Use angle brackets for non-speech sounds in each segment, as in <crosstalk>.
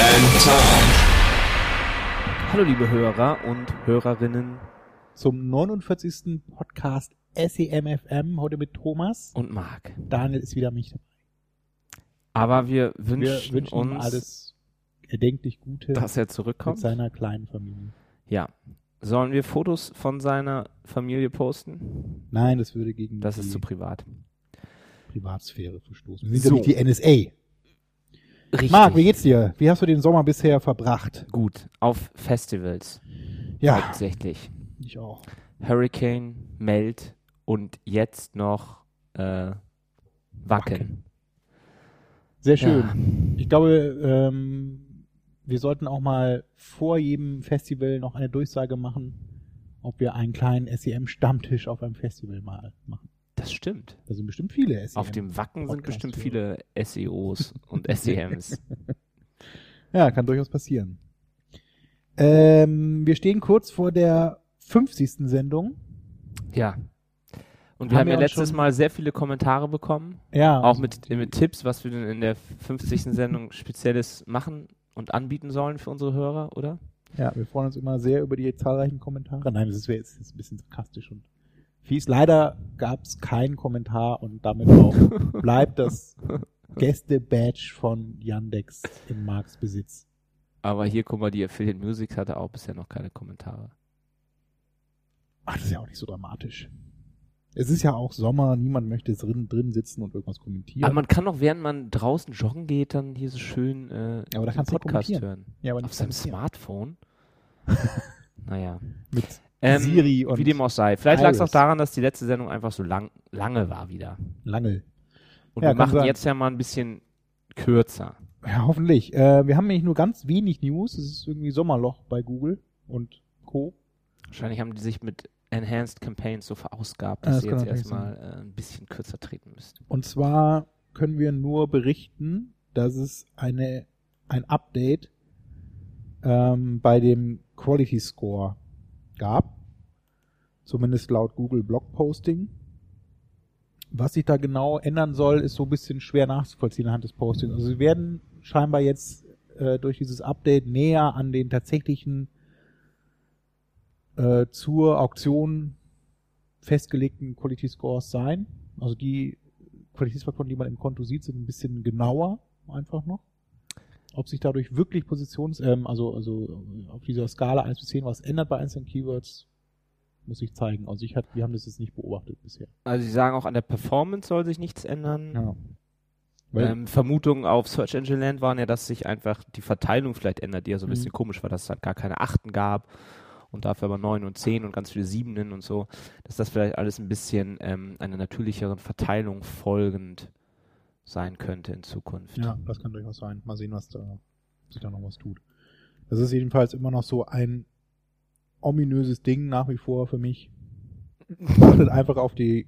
and Tom. Hallo liebe Hörer und Hörerinnen zum 49. Podcast SEMFM, heute mit Thomas. und Marc. Daniel ist wieder mich dabei. Aber wir Wir wünschen, wünschen ihm uns, alles erdenklich Gute dass er mit zurückkommt. seiner kleinen Familie. Ja. Sollen wir Fotos von seiner Familie posten? Nein, das würde gegen Das die ist zu privat. Privatsphäre verstoßen. Wir sind So. ja nicht die NSA. Richtig. Marc, wie geht's dir? Wie hast du den Sommer bisher verbracht? Gut. Auf Festivals. Ja, Hauptsächlich. ich auch. Hurricane, Meld und jetzt noch äh, Wacken. Sehr schön. Ich glaube, ähm, wir sollten auch mal vor jedem Festival noch eine Durchsage machen, ob wir einen kleinen SEM-Stammtisch auf einem Festival mal machen. Das stimmt. Da sind bestimmt viele SEM. Auf dem Wacken sind bestimmt viele SEOs und <laughs> SEMs. Ja, kann durchaus passieren. Ähm, wir stehen kurz vor der 50. Sendung. ja. Und wir Haben haben, ja letztes Mal sehr viele Kommentare bekommen. Ja. Auch mit, mit Tipps, was wir denn in der 50. Sendung Spezielles machen und anbieten sollen für unsere Hörer, oder? Ja, wir freuen uns immer sehr über die zahlreichen Kommentare. Nein, das ist, das ist ein bisschen sarkastisch und fies. Leider gab es keinen Kommentar und damit auch <laughs> bleibt das Gäste-Badge von Yandex in Marks Besitz. Aber hier, guck mal, die Affiliate Music hatte auch bisher noch keine Kommentare. Ach, das ist ja auch nicht so dramatisch. Es ist ja auch Sommer, niemand möchte drin, drin sitzen und irgendwas kommentieren. Aber man kann doch, während man draußen joggen geht, dann hier so schön äh, Aber da kannst du Podcast kommentieren. hören. ja, aber Auf seinem. Smartphone. <laughs> naja. Mit Ähm, Siri und wie dem auch sei. Vielleicht lag es auch daran, dass die letzte Sendung einfach so lang, lange war wieder. Langel. Und Ja, wir machen sein. jetzt ja mal ein bisschen kürzer. Ja, hoffentlich. Äh, wir haben nämlich nur ganz wenig News. Es ist irgendwie Sommerloch bei Google und Co. Wahrscheinlich haben die sich mit Enhanced Campaigns so verausgabt, Ja, dass das sie jetzt erstmal äh, ein bisschen kürzer treten müssten. Und zwar können wir nur berichten, dass es eine, ein Update ähm, bei dem Quality Score gab. Zumindest laut Google Blog Posting. Was sich da genau ändern soll, ist so ein bisschen schwer nachzuvollziehen anhand des Postings. Also sie werden scheinbar jetzt äh, durch dieses Update näher an den tatsächlichen äh, zur Auktion festgelegten Quality Scores sein. Also die Qualitätsfaktoren, die man im Konto sieht, sind ein bisschen genauer einfach noch. Ob sich dadurch wirklich Positions, ähm, also, also äh, auf dieser Skala 1 bis 10 was ändert bei einzelnen Keywords, muss ich zeigen. Also ich hat, wir haben das jetzt nicht beobachtet bisher. Also sie sagen auch, an der Performance soll sich nichts ändern. Ja. Ähm, Vermutungen auf Search Engine Land waren ja, dass sich einfach die Verteilung vielleicht ändert, die ja so ein Mhm. bisschen komisch war, dass es halt gar keine Achten gab und dafür aber neun und zehn und ganz viele Siebenen und so, dass das vielleicht alles ein bisschen ähm, einer natürlicheren Verteilung folgend sein könnte in Zukunft. ja, das kann durchaus sein. Mal sehen, was da sich da noch was tut. Das ist jedenfalls immer noch so ein ominöses Ding nach wie vor für mich. Achtet einfach auf die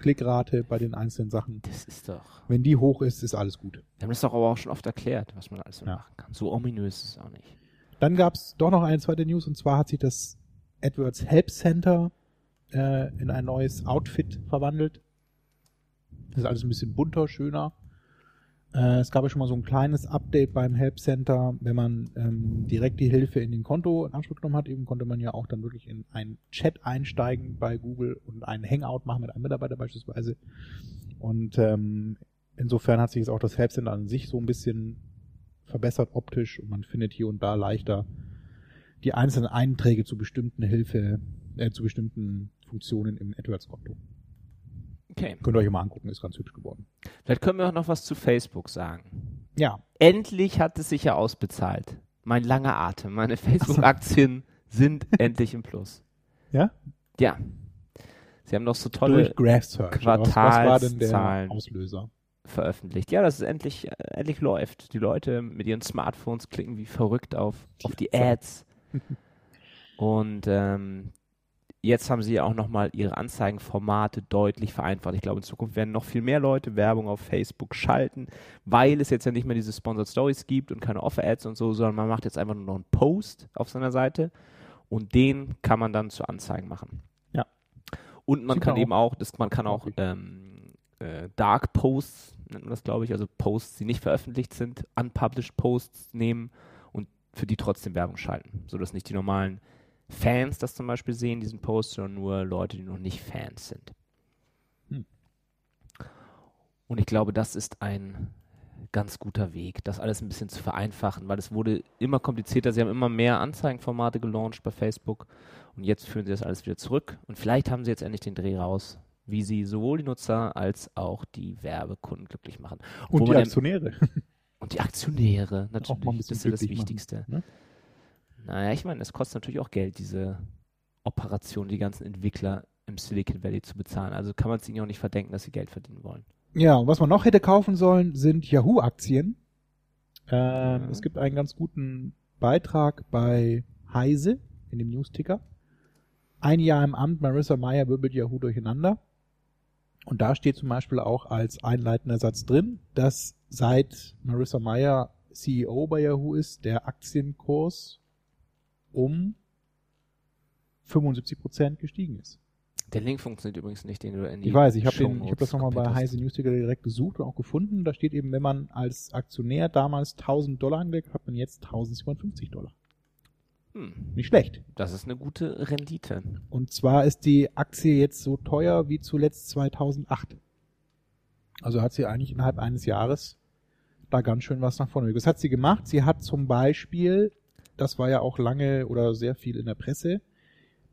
Klickrate bei den einzelnen Sachen. Das ist doch. Wenn die hoch ist, ist alles gut. Wir haben das doch aber auch schon oft erklärt, was man alles so Ja. machen kann. So ominös ist es auch nicht. Dann gab es doch noch eine zweite News und zwar hat sich das AdWords Help Center äh, in ein neues Outfit verwandelt. Das ist alles ein bisschen bunter, schöner. Äh, es gab ja schon mal so ein kleines Update beim Help Center, wenn man ähm, direkt die Hilfe in den Konto in Anspruch genommen hat. Eben konnte man ja auch dann wirklich in einen Chat einsteigen bei Google und einen Hangout machen mit einem Mitarbeiter beispielsweise. Und ähm, insofern hat sich jetzt auch das Help Center an sich so ein bisschen verbessert optisch und man findet hier und da leichter die einzelnen Einträge zu bestimmten Hilfe, äh, zu bestimmten Funktionen im AdWords-Konto. Okay. Könnt ihr euch mal angucken, ist ganz hübsch geworden. Vielleicht können wir auch noch was zu Facebook sagen. Ja, Endlich hat es sich ja ausbezahlt. Mein langer Atem. Meine Facebook-Aktien sind <laughs> endlich im Plus. ja? Ja. Sie haben doch so tolle. Durch Graph Search. Quartalszahlen. Auslöser? veröffentlicht. Ja, dass es endlich, äh, endlich läuft. Die Leute mit ihren Smartphones klicken wie verrückt auf, auf die Ads. <laughs> Und ähm, jetzt haben sie auch nochmal ihre Anzeigenformate deutlich vereinfacht. Ich glaube, in Zukunft werden noch viel mehr Leute Werbung auf Facebook schalten, weil es jetzt ja nicht mehr diese Sponsored Stories gibt und keine Offer-Ads und so, sondern man macht jetzt einfach nur noch einen Post auf seiner Seite und den kann man dann zu Anzeigen machen. Ja. Und man Sieht kann man eben auch, das, man kann auch ähm, äh, Dark Posts, nennt man das glaube ich, also Posts, die nicht veröffentlicht sind, unpublished Posts nehmen und für die trotzdem Werbung schalten, sodass nicht die normalen Fans das zum Beispiel sehen, diesen Post, sondern nur Leute, die noch nicht Fans sind. Hm. Und ich glaube, das ist ein ganz guter Weg, das alles ein bisschen zu vereinfachen, weil es wurde immer komplizierter. Sie haben immer mehr Anzeigenformate gelauncht bei Facebook und jetzt führen sie das alles wieder zurück. Und vielleicht haben sie jetzt endlich den Dreh raus, wie sie sowohl die Nutzer als auch die Werbekunden glücklich machen. Und Obwohl die Aktionäre. und die Aktionäre, natürlich, bisschen das ist ja das glücklich machen, Wichtigste. ne? Naja, ich meine, es kostet natürlich auch Geld, diese Operation, die ganzen Entwickler im Silicon Valley zu bezahlen. Also kann man es ihnen auch nicht verdenken, dass sie Geld verdienen wollen. Ja, und was man noch hätte kaufen sollen, sind Yahoo-Aktien. Ähm, Ja. Es gibt einen ganz guten Beitrag bei Heise in dem Newsticker. Ein Jahr im Amt, Marissa Meyer wirbelt Yahoo durcheinander. Und da steht zum Beispiel auch als einleitender Satz drin, dass seit Marissa Meyer CEO bei Yahoo ist, der Aktienkurs um 75 Prozent gestiegen ist. Der Link funktioniert übrigens nicht, den du in die Ich weiß, ich habe hab das nochmal bei. Heise Newsticker direkt gesucht und auch gefunden. Da steht eben, wenn man als Aktionär damals 1000 Dollar angelegt hat, hat man jetzt 1750 Dollar. Hm, Nicht schlecht. das ist eine gute Rendite. Und zwar ist die Aktie jetzt so teuer wie zuletzt 2008. Also hat sie eigentlich innerhalb eines Jahres da ganz schön was nach vorne. Was hat sie gemacht? Sie hat zum Beispiel, das war ja auch lange oder sehr viel in der Presse,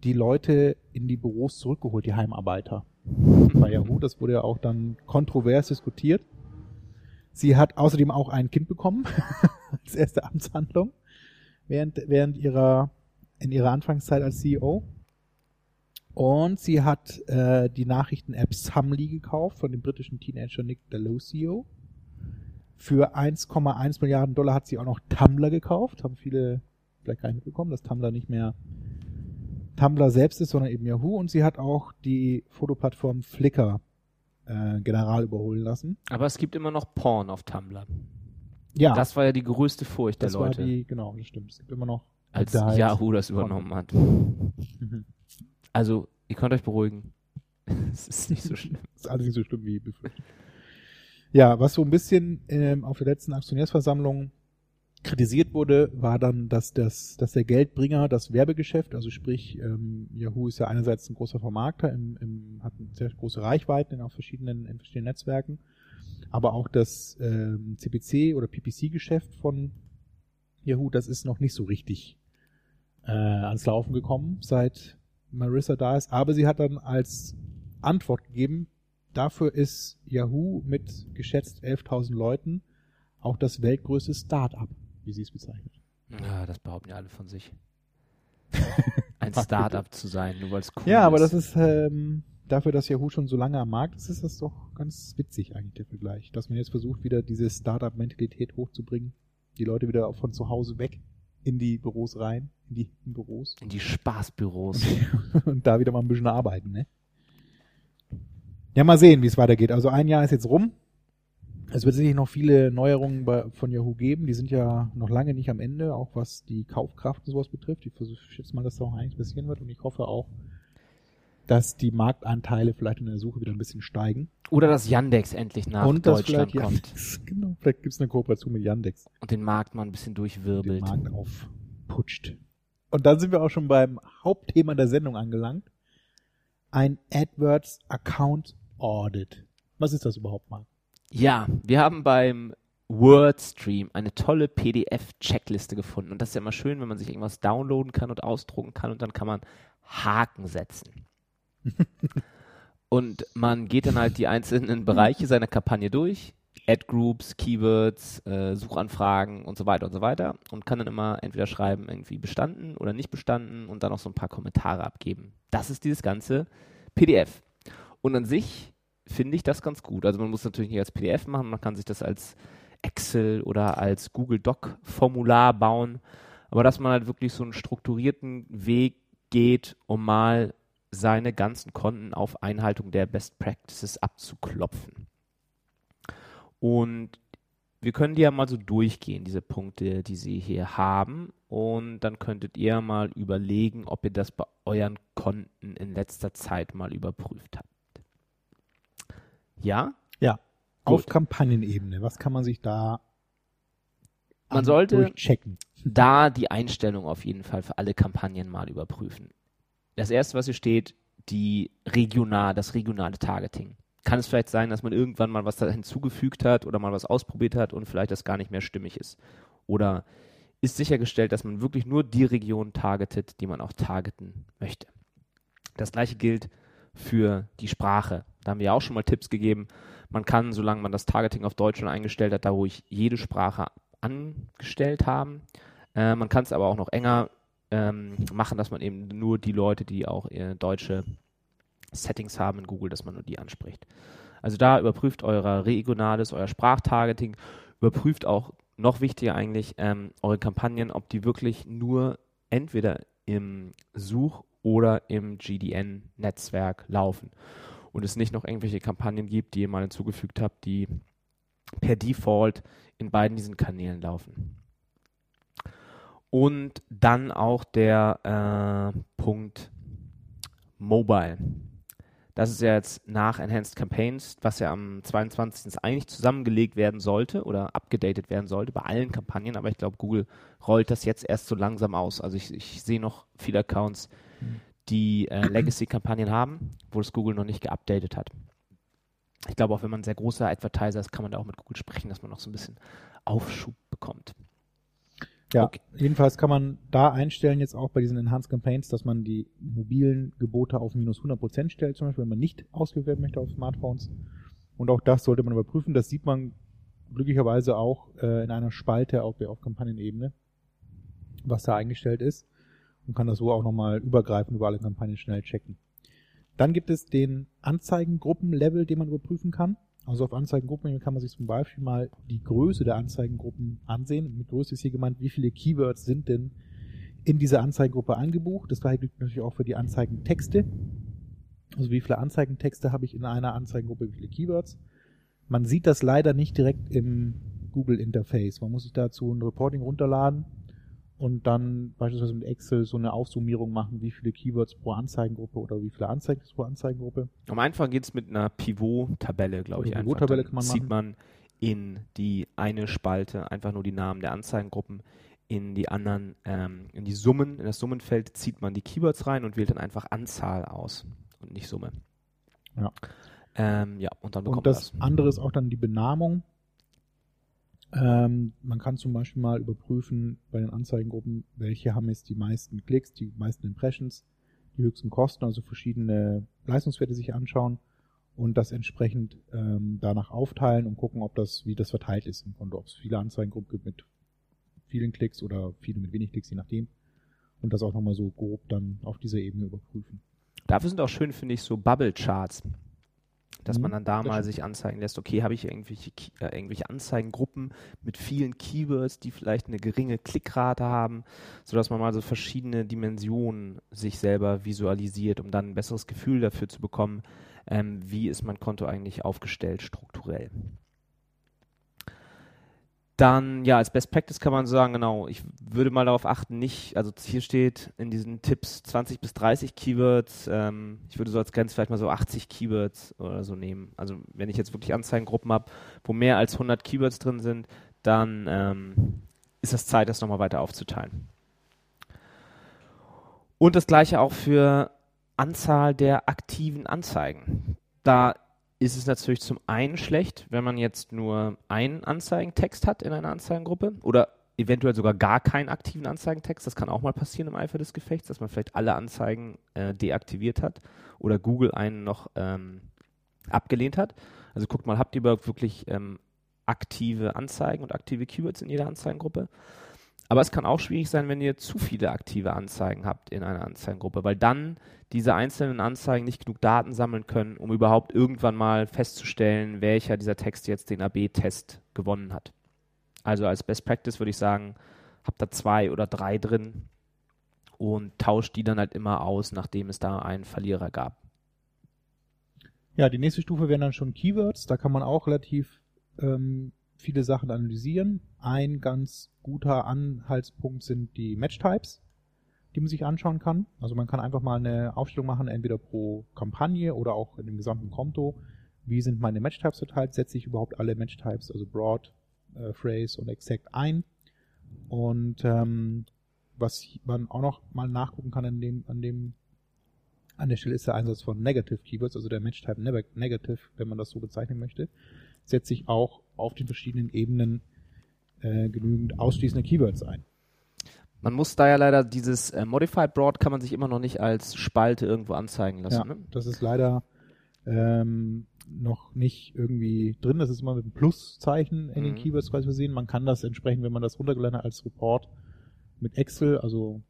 die Leute in die Büros zurückgeholt, die Heimarbeiter bei Yahoo. Das wurde ja auch dann kontrovers diskutiert. Sie hat außerdem auch ein Kind bekommen <laughs> als erste Amtshandlung während, während ihrer in ihrer Anfangszeit als CEO. Und sie hat äh, die Nachrichten-App Sumly gekauft von dem britischen Teenager Nick Delosio. Für 1,1 Milliarden Dollar hat sie auch noch Tumblr gekauft. Haben viele vielleicht gar nicht mitbekommen, dass Tumblr nicht mehr Tumblr selbst ist, sondern eben Yahoo. Und sie hat auch die Fotoplattform Flickr äh, general überholen lassen. Aber es gibt immer noch Porn auf Tumblr. Ja, Das war ja die größte Furcht das der war Leute, die, genau, das stimmt. Es gibt immer noch als Diet. Yahoo das übernommen hat. Mhm. Also, ihr könnt euch beruhigen. <laughs> es ist nicht so schlimm. <laughs> ist alles nicht so schlimm wie befürchtet. Ja, was so ein bisschen ähm, auf der letzten Aktionärsversammlung kritisiert wurde, war dann, dass das, dass der Geldbringer, das Werbegeschäft, also sprich, ähm, Yahoo ist ja einerseits ein großer Vermarkter, im, im, hat eine sehr große Reichweiten in auch verschiedenen, in verschiedenen Netzwerken, aber auch das ähm, CPC oder PPC-Geschäft von Yahoo, das ist noch nicht so richtig äh, ans Laufen gekommen, seit Marissa da ist. Aber sie hat dann als Antwort gegeben, dafür ist Yahoo mit geschätzt 11.000 Leuten auch das weltgrößte Start-up, wie sie es bezeichnet. Ja, das behaupten ja alle von sich. <laughs> Ein Startup zu sein, nur weil es cool Ja, aber ist. das ist ähm, dafür, dass Yahoo schon so lange am Markt ist, ist das doch ganz witzig eigentlich der Vergleich, dass man jetzt versucht, wieder diese Start-up-Mentalität hochzubringen, die Leute wieder von zu Hause weg in die Büros rein, in die Büros in die Spaßbüros. <laughs> und da wieder mal ein bisschen arbeiten, ne? Ja, mal sehen, wie es weitergeht. Also ein Jahr ist jetzt rum. Es wird sicherlich noch viele Neuerungen bei, von Yahoo geben. Die sind ja noch lange nicht am Ende, auch was die Kaufkraft und sowas betrifft. Ich versuche jetzt mal, dass da auch einiges passieren wird und ich hoffe auch, dass die Marktanteile vielleicht in der Suche wieder ein bisschen steigen. Oder dass Yandex endlich nach und Deutschland kommt Yandex, <laughs> genau, vielleicht gibt es eine Kooperation mit Yandex. und den Markt mal ein bisschen den durchwirbelt. Markt aufputscht. Und dann sind wir auch schon beim Hauptthema der Sendung angelangt. Ein AdWords Account Audit. Was ist das überhaupt mal? Ja, wir haben beim WordStream eine tolle PDF-Checkliste gefunden. Und das ist ja immer schön, wenn man sich irgendwas downloaden kann und ausdrucken kann und dann kann man Haken setzen. <laughs> und man geht dann halt die einzelnen Bereiche seiner Kampagne durch. Ad-Groups, Keywords, äh, Suchanfragen und so weiter und so weiter. Und kann dann immer entweder schreiben, irgendwie bestanden oder nicht bestanden und dann noch so ein paar Kommentare abgeben. Das ist dieses ganze PDF. Und an sich finde ich das ganz gut. Also man muss natürlich nicht als PDF machen, man kann sich das als Excel oder als Google Doc Formular bauen, aber dass man halt wirklich so einen strukturierten Weg geht, um mal seine ganzen Konten auf Einhaltung der Best Practices abzuklopfen. Und wir können die ja mal so durchgehen, diese Punkte, die Sie hier haben. Und dann könntet ihr mal überlegen, ob ihr das bei euren Konten in letzter Zeit mal überprüft habt. Ja? Ja. Auf Kampagnenebene. Was kann man sich da man sollte? Da die Einstellung auf jeden Fall für alle Kampagnen mal überprüfen. Das erste, was hier steht, die regional, das regionale Targeting kann es vielleicht sein, dass man irgendwann mal was da hinzugefügt hat oder mal was ausprobiert hat und vielleicht das gar nicht mehr stimmig ist. Oder ist sichergestellt, dass man wirklich nur die Region targetet, die man auch targeten möchte. Das gleiche gilt für die Sprache. Da haben wir ja auch schon mal Tipps gegeben. Man kann, solange man das Targeting auf Deutsch schon eingestellt hat, da ruhig jede Sprache angestellt haben. Äh, man kann es aber auch noch enger ähm, machen, dass man eben nur die Leute, die auch äh, deutsche Settings haben in Google, dass man nur die anspricht. Also da überprüft euer regionales, euer Sprachtargeting, überprüft auch, noch wichtiger eigentlich, ähm, eure Kampagnen, ob die wirklich nur entweder im Such- oder im GDN-Netzwerk laufen und es nicht noch irgendwelche Kampagnen gibt, die ihr mal hinzugefügt habt, die per Default in beiden diesen Kanälen laufen. Und dann auch der äh, Punkt Mobile. Das ist ja jetzt nach Enhanced Campaigns, was ja am 22. eigentlich zusammengelegt werden sollte oder abgedatet werden sollte bei allen Kampagnen, aber ich glaube, Google rollt das jetzt erst so langsam aus. Also ich, ich sehe noch viele Accounts, die äh, Legacy-Kampagnen haben, wo das Google noch nicht geupdatet hat. Ich glaube, auch wenn man ein sehr großer Advertiser ist, kann man da auch mit Google sprechen, dass man noch so ein bisschen Aufschub bekommt. Ja, okay. jedenfalls kann man da einstellen, jetzt auch bei diesen Enhanced Campaigns, dass man die mobilen Gebote auf minus 100% stellt, zum Beispiel, wenn man nicht ausgewählt werden möchte auf Smartphones. Und auch das sollte man überprüfen. Das sieht man glücklicherweise auch äh, in einer Spalte auf, auf Kampagnenebene, was da eingestellt ist. Und kann das so auch nochmal übergreifend über alle Kampagnen schnell checken. Dann gibt es den Anzeigengruppenlevel, den man überprüfen kann. Also auf Anzeigengruppen kann man sich zum Beispiel mal die Größe der Anzeigengruppen ansehen. Mit Größe ist hier gemeint, wie viele Keywords sind denn in dieser Anzeigengruppe eingebucht. Das gleiche gilt natürlich auch für die Anzeigentexte. Also wie viele Anzeigentexte habe ich in einer Anzeigengruppe, wie viele Keywords. Man sieht das leider nicht direkt im Google Interface. Man muss sich dazu ein Reporting runterladen und dann beispielsweise mit Excel so eine Aufsummierung machen, wie viele Keywords pro Anzeigengruppe oder wie viele Anzeigen pro Anzeigengruppe. Am einfachen geht es mit einer Pivot-Tabelle, glaube ich. Pivot-Tabelle kann man sieht man in die eine Spalte einfach nur die Namen der Anzeigengruppen. In die anderen, ähm, in die Summen, in das Summenfeld zieht man die Keywords rein und wählt dann einfach Anzahl aus und nicht Summe. Ja. Ähm, ja, und dann bekommt und das, das andere ist auch dann die Benamung. Ähm, man kann zum Beispiel mal überprüfen bei den Anzeigengruppen, welche haben jetzt die meisten Klicks, die meisten Impressions, die höchsten Kosten, also verschiedene Leistungswerte sich anschauen und das entsprechend ähm, danach aufteilen und gucken, ob das, wie das verteilt ist im Konto, ob es viele Anzeigengruppen gibt mit vielen Klicks oder viele mit wenig Klicks, je nachdem. Und das auch nochmal so grob dann auf dieser Ebene überprüfen. Dafür sind auch schön, finde ich, so Bubble-Charts dass Mhm, man dann da mal sich anzeigen lässt, okay, habe ich irgendwelche, äh, irgendwelche Anzeigengruppen mit vielen Keywords, die vielleicht eine geringe Klickrate haben, sodass man mal so verschiedene Dimensionen sich selber visualisiert, um dann ein besseres Gefühl dafür zu bekommen, ähm, wie ist mein Konto eigentlich aufgestellt strukturell. Dann, ja, als Best Practice kann man sagen, genau, ich würde mal darauf achten, nicht, also hier steht in diesen Tipps 20 bis 30 Keywords, ähm, ich würde so als Grenze vielleicht mal so 80 Keywords oder so nehmen. Also wenn ich jetzt wirklich Anzeigengruppen habe, wo mehr als 100 Keywords drin sind, dann ähm, ist es Zeit, das nochmal weiter aufzuteilen. Und das gleiche auch für Anzahl der aktiven Anzeigen. Da ist es natürlich zum einen schlecht, wenn man jetzt nur einen Anzeigentext hat in einer Anzeigengruppe oder eventuell sogar gar keinen aktiven Anzeigentext. Das kann auch mal passieren im Eifer des Gefechts, dass man vielleicht alle Anzeigen äh, deaktiviert hat oder Google einen noch ähm, abgelehnt hat. Also guckt mal, habt ihr überhaupt wirklich ähm, aktive Anzeigen und aktive Keywords in jeder Anzeigengruppe? Aber es kann auch schwierig sein, wenn ihr zu viele aktive Anzeigen habt in einer Anzeigengruppe, weil dann diese einzelnen Anzeigen nicht genug Daten sammeln können, um überhaupt irgendwann mal festzustellen, welcher dieser Texte jetzt den AB-Test gewonnen hat. Also als Best Practice würde ich sagen, habt da zwei oder drei drin und tauscht die dann halt immer aus, nachdem es da einen Verlierer gab. Ja, die nächste Stufe wären dann schon Keywords. Da kann man auch relativ ähm, viele Sachen analysieren. Ein ganz guter Anhaltspunkt sind die Match-Types, die man sich anschauen kann. Also man kann einfach mal eine Aufstellung machen, entweder pro Kampagne oder auch in dem gesamten Konto. Wie sind meine Match-Types verteilt? Setze ich überhaupt alle Match-Types, also Broad, äh, Phrase und Exact ein? Und ähm, was man auch noch mal nachgucken kann an dem, an dem, an der Stelle ist der Einsatz von Negative Keywords, also der Match-Type Negative, wenn man das so bezeichnen möchte, setze ich auch auf den verschiedenen Ebenen äh, genügend ausschließende Keywords ein. Man muss da ja leider dieses äh, Modified Broad kann man sich immer noch nicht als Spalte irgendwo anzeigen lassen. Ja, ne? das ist leider ähm, noch nicht irgendwie drin. Das ist immer mit einem Pluszeichen in den Mhm. Keywords quasi versehen. Man kann das entsprechend, wenn man das runtergeladen hat als Report mit Excel, also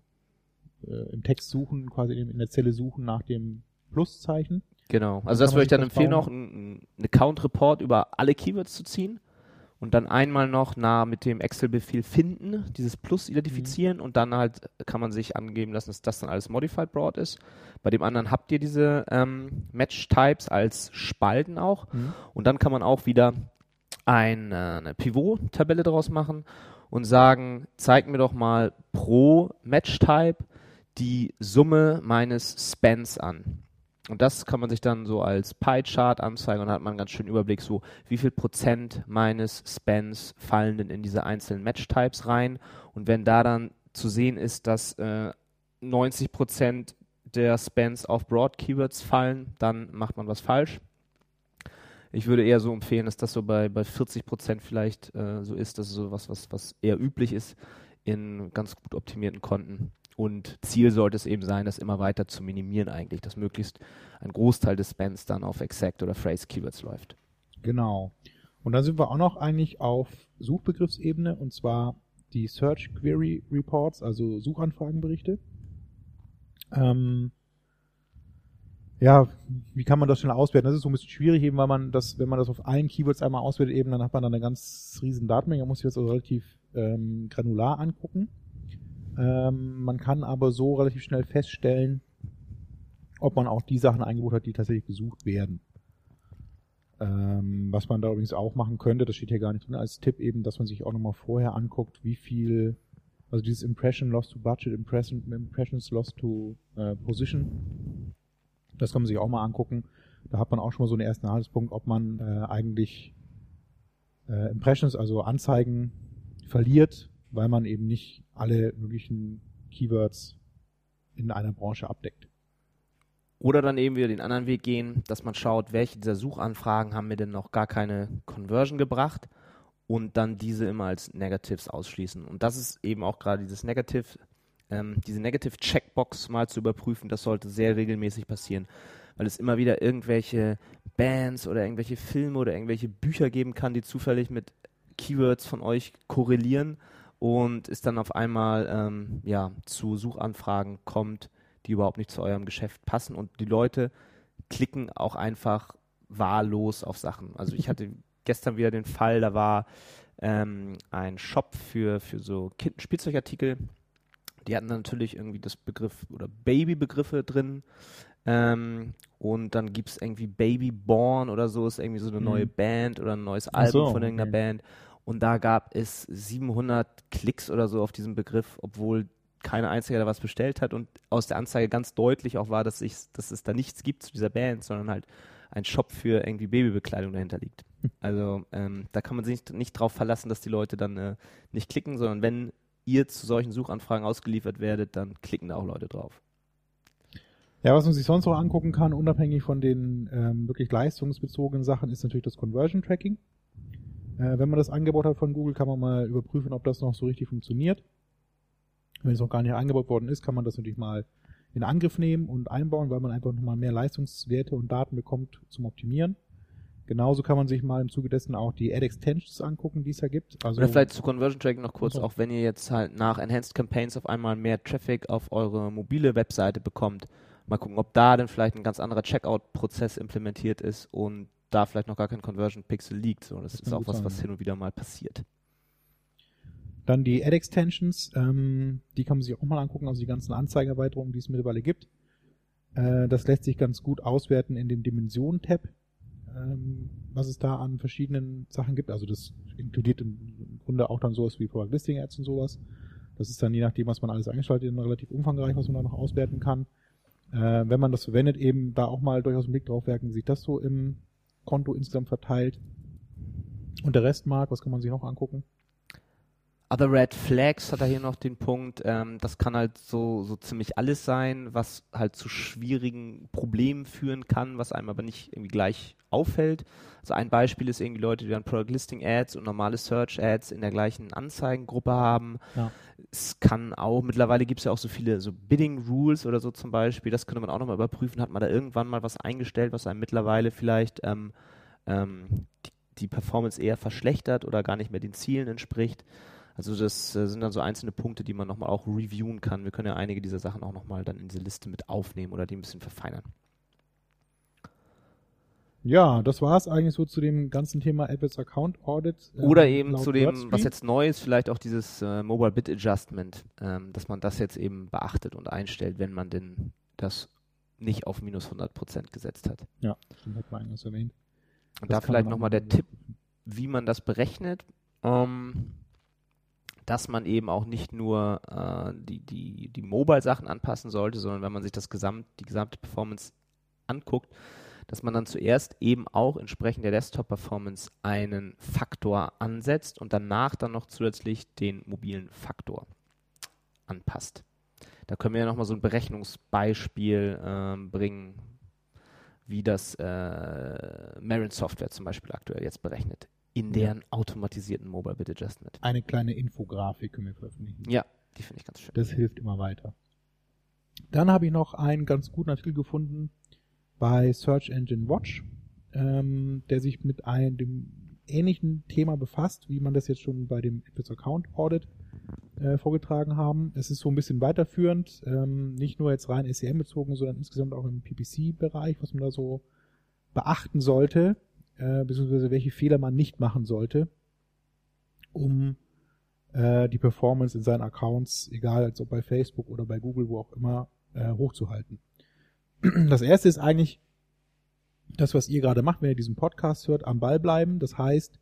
äh, im Text suchen, quasi in, in der Zelle suchen nach dem Pluszeichen. Genau. Also das würde ich dann empfehlen, auch einen einen Account-Report über alle Keywords zu ziehen und dann einmal noch nah mit dem Excel-Befehl finden, dieses Plus identifizieren Mhm. und dann halt kann man sich angeben lassen, dass das dann alles Modified Broad ist. Bei dem anderen habt ihr diese ähm, Match-Types als Spalten auch und dann kann man auch wieder ein, äh, eine Pivot-Tabelle daraus machen und sagen, zeig mir doch mal pro Match-Type die Summe meines Spans an. Und das kann man sich dann so als Pie-Chart anzeigen und dann hat man einen ganz schönen Überblick, so wie viel Prozent meines Spans fallen denn in diese einzelnen Match-Types rein. Und wenn da dann zu sehen ist, dass äh, 90 Prozent der Spans auf Broad-Keywords fallen, dann macht man was falsch. Ich würde eher so empfehlen, dass das so bei, bei 40 Prozent vielleicht äh, so ist. Das ist so was, was, was eher üblich ist in ganz gut optimierten Konten. Und Ziel sollte es eben sein, das immer weiter zu minimieren eigentlich, dass möglichst ein Großteil des Spans dann auf Exact oder Phrase Keywords läuft. Genau. Und dann sind wir auch noch eigentlich auf Suchbegriffsebene und zwar die Search Query Reports, also Suchanfragenberichte. Ähm, ja, wie kann man das schnell auswerten? Das ist so ein bisschen schwierig, eben weil man das, wenn man das auf allen Keywords einmal auswertet, eben dann hat man dann eine ganz riesen Datenmenge, man muss sich das also relativ ähm, granular angucken. Ähm, man kann aber so relativ schnell feststellen, ob man auch die Sachen eingebucht hat, die tatsächlich gesucht werden. Ähm, was man da übrigens auch machen könnte, das steht hier gar nicht drin, als Tipp eben, dass man sich auch nochmal vorher anguckt, wie viel, also dieses Impression Lost to Budget, Impression, Impressions Lost to äh, Position, das kann man sich auch mal angucken. Da hat man auch schon mal so einen ersten Anhaltspunkt, ob man äh, eigentlich äh, Impressions, also Anzeigen verliert, weil man eben nicht alle möglichen Keywords in einer Branche abdeckt. Oder dann eben wieder den anderen Weg gehen, dass man schaut, welche dieser Suchanfragen haben mir denn noch gar keine Conversion gebracht und dann diese immer als Negatives ausschließen. Und das ist eben auch gerade dieses Negative, ähm, diese Negative Checkbox mal zu überprüfen, das sollte sehr regelmäßig passieren, weil es immer wieder irgendwelche Bands oder irgendwelche Filme oder irgendwelche Bücher geben kann, die zufällig mit Keywords von euch korrelieren und es dann auf einmal ähm, ja, zu Suchanfragen kommt, die überhaupt nicht zu eurem Geschäft passen und die Leute klicken auch einfach wahllos auf Sachen. Also ich hatte <laughs> gestern wieder den Fall, da war ähm, ein Shop für, für so Kinderspielzeugartikel. Die hatten natürlich irgendwie das Begriff oder Babybegriffe drin. Ähm, und dann gibt es irgendwie Baby Born oder so, ist irgendwie so eine Mhm. neue Band oder ein neues Album so, von irgendeiner okay. Band. Und da gab es 700 Klicks oder so auf diesen Begriff, obwohl keine einzige da was bestellt hat und aus der Anzeige ganz deutlich auch war, dass, ich, dass es da nichts gibt zu dieser Band, sondern halt ein Shop für irgendwie Babybekleidung dahinter liegt. Also ähm, da kann man sich nicht, nicht drauf verlassen, dass die Leute dann äh, nicht klicken, sondern wenn ihr zu solchen Suchanfragen ausgeliefert werdet, dann klicken da auch Leute drauf. Ja, was man sich sonst noch angucken kann, unabhängig von den ähm, wirklich leistungsbezogenen Sachen, ist natürlich das Conversion Tracking. Äh, wenn man das angebaut hat von Google, kann man mal überprüfen, ob das noch so richtig funktioniert. Wenn es noch gar nicht eingebaut worden ist, kann man das natürlich mal in Angriff nehmen und einbauen, weil man einfach nochmal mehr Leistungswerte und Daten bekommt zum Optimieren. Genauso kann man sich mal im Zuge dessen auch die Ad-Extensions angucken, die es ja gibt. Also Oder vielleicht zu Conversion Tracking noch kurz, Also- auch wenn ihr jetzt halt nach Enhanced Campaigns auf einmal mehr Traffic auf eure mobile Webseite bekommt, mal gucken, ob da dann vielleicht ein ganz anderer Checkout-Prozess implementiert ist und da vielleicht noch gar kein Conversion Pixel liegt. So, das, Das ist auch was, sein, was hin und wieder mal passiert. Dann die Ad-Extensions, ähm, die kann man sich auch mal angucken, also die ganzen Anzeigenerweiterungen, die es mittlerweile gibt. Äh, das lässt sich ganz gut auswerten in dem Dimensionen-Tab, ähm, was es da an verschiedenen Sachen gibt. Also das inkludiert im, Grunde auch dann sowas wie Product Listing Ads und sowas. Das ist dann je nachdem, was man alles eingeschaltet relativ umfangreich, was man da noch auswerten kann. Äh, wenn man das verwendet, eben da auch mal durchaus einen Blick drauf werfen, sich das so im Konto insgesamt verteilt. Und der Rest, Marc, was kann man sich noch angucken? Other Red Flags hat er hier noch den Punkt, ähm, das kann halt so, so ziemlich alles sein, was halt zu schwierigen Problemen führen kann, was einem aber nicht irgendwie gleich auffällt. Also ein Beispiel ist irgendwie Leute, die dann Product Listing Ads und normale Search Ads in der gleichen Anzeigengruppe haben. Ja. Es kann auch, mittlerweile gibt es ja auch so viele so Bidding Rules oder so zum Beispiel, das könnte man auch nochmal überprüfen. Hat man da irgendwann mal was eingestellt, was einem mittlerweile vielleicht ähm, ähm, die, die Performance eher verschlechtert oder gar nicht mehr den Zielen entspricht? Also das äh, sind dann so einzelne Punkte, die man nochmal auch reviewen kann. Wir können ja einige dieser Sachen auch nochmal dann in diese Liste mit aufnehmen oder die ein bisschen verfeinern. Ja, das war es eigentlich so zu dem ganzen Thema Apples Account Audit. ähm, Oder eben zu dem, WordStream. was jetzt neu ist, vielleicht auch dieses äh, Mobile Bit Adjustment, ähm, dass man das jetzt eben beachtet und einstellt, wenn man denn das nicht auf minus 100% gesetzt hat. Ja, stimmt, hat man eingangs erwähnt. Und Das da vielleicht nochmal mal der Tipp, wie man das berechnet, ähm, dass man eben auch nicht nur äh, die, die, die Mobile-Sachen anpassen sollte, sondern wenn man sich das Gesamt, die gesamte Performance anguckt, dass man dann zuerst eben auch entsprechend der Desktop-Performance einen Faktor ansetzt und danach dann noch zusätzlich den mobilen Faktor anpasst. Da können wir ja nochmal so ein Berechnungsbeispiel ähm, bringen, wie das äh, Marin Software zum Beispiel aktuell jetzt berechnet, in deren automatisierten Mobile Bit Adjustment. Eine kleine Infografik können wir veröffentlichen. Ja, die finde ich ganz schön. Das hilft immer weiter. Dann habe ich noch einen ganz guten Artikel gefunden bei Search Engine Watch, ähm, der sich mit einem dem ähnlichen Thema befasst, wie man das jetzt schon bei dem Apples Account Audit äh, vorgetragen haben. Es ist so ein bisschen weiterführend, ähm, nicht nur jetzt rein SEM bezogen, sondern insgesamt auch im PPC-Bereich, was man da so beachten sollte, äh, beziehungsweise welche Fehler man nicht machen sollte, um äh, die Performance in seinen Accounts, egal als ob bei Facebook oder bei Google, wo auch immer, äh, hochzuhalten. <clears throat> Das erste ist eigentlich das, was ihr gerade macht, wenn ihr diesen Podcast hört, am Ball bleiben. Das heißt,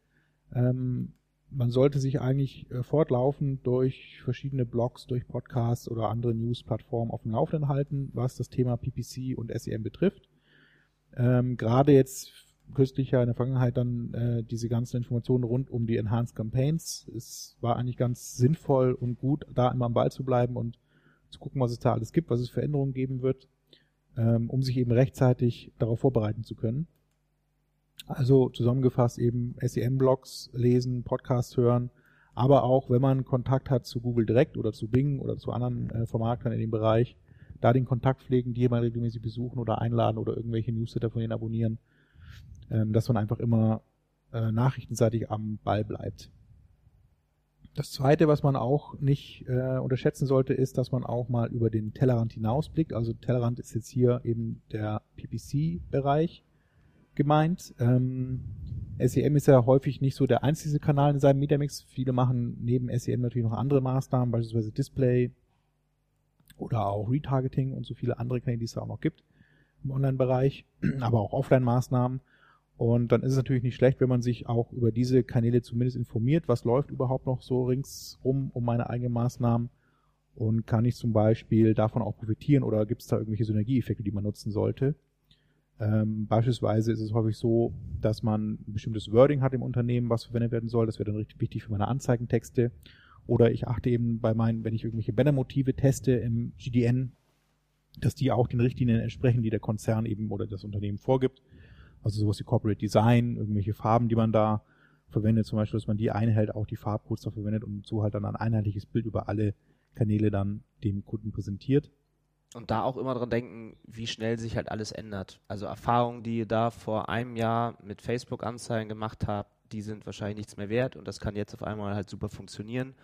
ähm, man sollte sich eigentlich äh, fortlaufend durch verschiedene Blogs, durch Podcasts oder andere News-Plattformen auf dem Laufenden halten, was das Thema PPC und SEM betrifft. Ähm, gerade jetzt kürzlich ja in der Vergangenheit dann äh, diese ganzen Informationen rund um die Enhanced Campaigns. Es war eigentlich ganz sinnvoll und gut, da immer am Ball zu bleiben und zu gucken, was es da alles gibt, was es für Änderungen geben wird, ähm, um sich eben rechtzeitig darauf vorbereiten zu können. Also zusammengefasst eben SEM-Blogs lesen, Podcasts hören, aber auch, wenn man Kontakt hat zu Google Direct oder zu Bing oder zu anderen äh, Vermarktern in dem Bereich, da den Kontakt pflegen, die mal regelmäßig besuchen oder einladen oder irgendwelche Newsletter von denen abonnieren, ähm, dass man einfach immer äh, nachrichtenseitig am Ball bleibt. Das zweite, was man auch nicht äh, unterschätzen sollte, ist, dass man auch mal über den Tellerrand hinausblickt. Also Tellerrand ist jetzt hier eben der PPC-Bereich gemeint. Ähm, SEM ist ja häufig nicht so der einzige Kanal in seinem Mediamix. Viele machen neben SEM natürlich noch andere Maßnahmen, beispielsweise Display oder auch Retargeting und so viele andere Kanäle, die es da auch noch gibt im Online-Bereich, aber auch Offline-Maßnahmen. Und dann ist es natürlich nicht schlecht, wenn man sich auch über diese Kanäle zumindest informiert, was läuft überhaupt noch so ringsrum um meine eigenen Maßnahmen und kann ich zum Beispiel davon auch profitieren oder gibt es da irgendwelche Synergieeffekte, die man nutzen sollte. Ähm, beispielsweise ist es häufig so, dass man ein bestimmtes Wording hat im Unternehmen, was verwendet werden soll. Das wäre dann richtig wichtig für meine Anzeigentexte. Oder ich achte eben bei meinen, wenn ich irgendwelche Bannermotive teste im GDN, dass die auch den Richtlinien entsprechen, die der Konzern eben oder das Unternehmen vorgibt. Also sowas wie Corporate Design, irgendwelche Farben, die man da verwendet, zum Beispiel, dass man die einhält, auch die Farbcodes da verwendet und so halt dann ein einheitliches Bild über alle Kanäle dann dem Kunden präsentiert. und da auch immer dran denken, wie schnell sich halt alles ändert. Also Erfahrungen, die ihr da vor einem Jahr mit Facebook-Anzeigen gemacht habt, die sind wahrscheinlich nichts mehr wert und das kann jetzt auf einmal halt super funktionieren,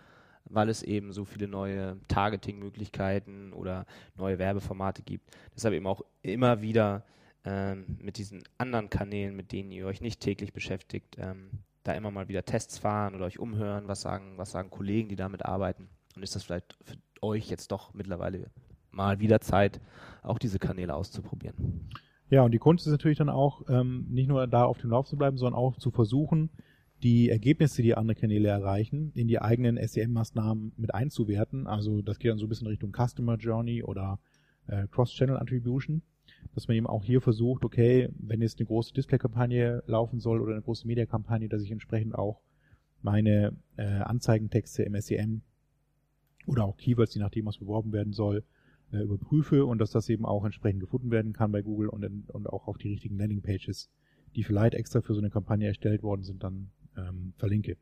weil es eben so viele neue Targeting-Möglichkeiten oder neue Werbeformate gibt. Deshalb eben auch immer wieder ähm, mit diesen anderen Kanälen, mit denen ihr euch nicht täglich beschäftigt, ähm, da immer mal wieder Tests fahren oder euch umhören, was sagen, was sagen Kollegen, die damit arbeiten. Und ist das vielleicht für euch jetzt doch mittlerweile mal wieder Zeit, auch diese Kanäle auszuprobieren. Ja, und die Kunst ist natürlich dann auch, ähm, nicht nur da auf dem Lauf zu bleiben, sondern auch zu versuchen, die Ergebnisse, die andere Kanäle erreichen, in die eigenen SEM-Maßnahmen mit einzuwerten. Also das geht dann so ein bisschen Richtung Customer Journey oder äh, Cross-Channel Attribution, dass man eben auch hier versucht, okay, wenn jetzt eine große Display-Kampagne laufen soll oder eine große Media-Kampagne, dass ich entsprechend auch meine äh, Anzeigentexte im SEM oder auch Keywords, je nachdem, was beworben werden soll, äh, überprüfe und dass das eben auch entsprechend gefunden werden kann bei Google und, in, und auch auf die richtigen Landingpages, die vielleicht extra für so eine Kampagne erstellt worden sind, dann ähm, verlinke.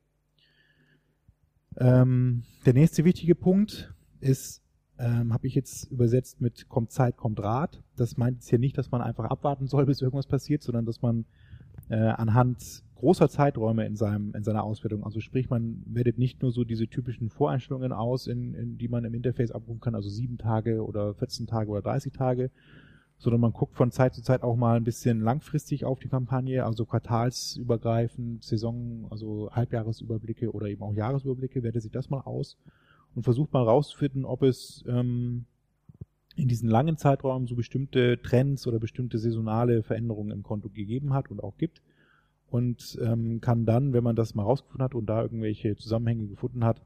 Ähm, der nächste wichtige Punkt ist, ähm, habe ich jetzt übersetzt mit kommt Zeit, kommt Rat. Das meint jetzt hier nicht, dass man einfach abwarten soll, <laughs> bis irgendwas passiert, sondern dass man äh, anhand großer Zeiträume in seinem in seiner Auswertung. Also sprich, man wertet nicht nur so diese typischen Voreinstellungen aus, in, in die man im Interface abrufen kann, also sieben Tage oder 14 Tage oder 30 Tage, sondern man guckt von Zeit zu Zeit auch mal ein bisschen langfristig auf die Kampagne, also quartalsübergreifend, Saison, also Halbjahresüberblicke oder eben auch Jahresüberblicke, wertet sich das mal aus und versucht mal rauszufinden, ob es ähm, in diesen langen Zeitraum so bestimmte Trends oder bestimmte saisonale Veränderungen im Konto gegeben hat und auch gibt und ähm, kann dann, wenn man das mal rausgefunden hat und da irgendwelche Zusammenhänge gefunden hat,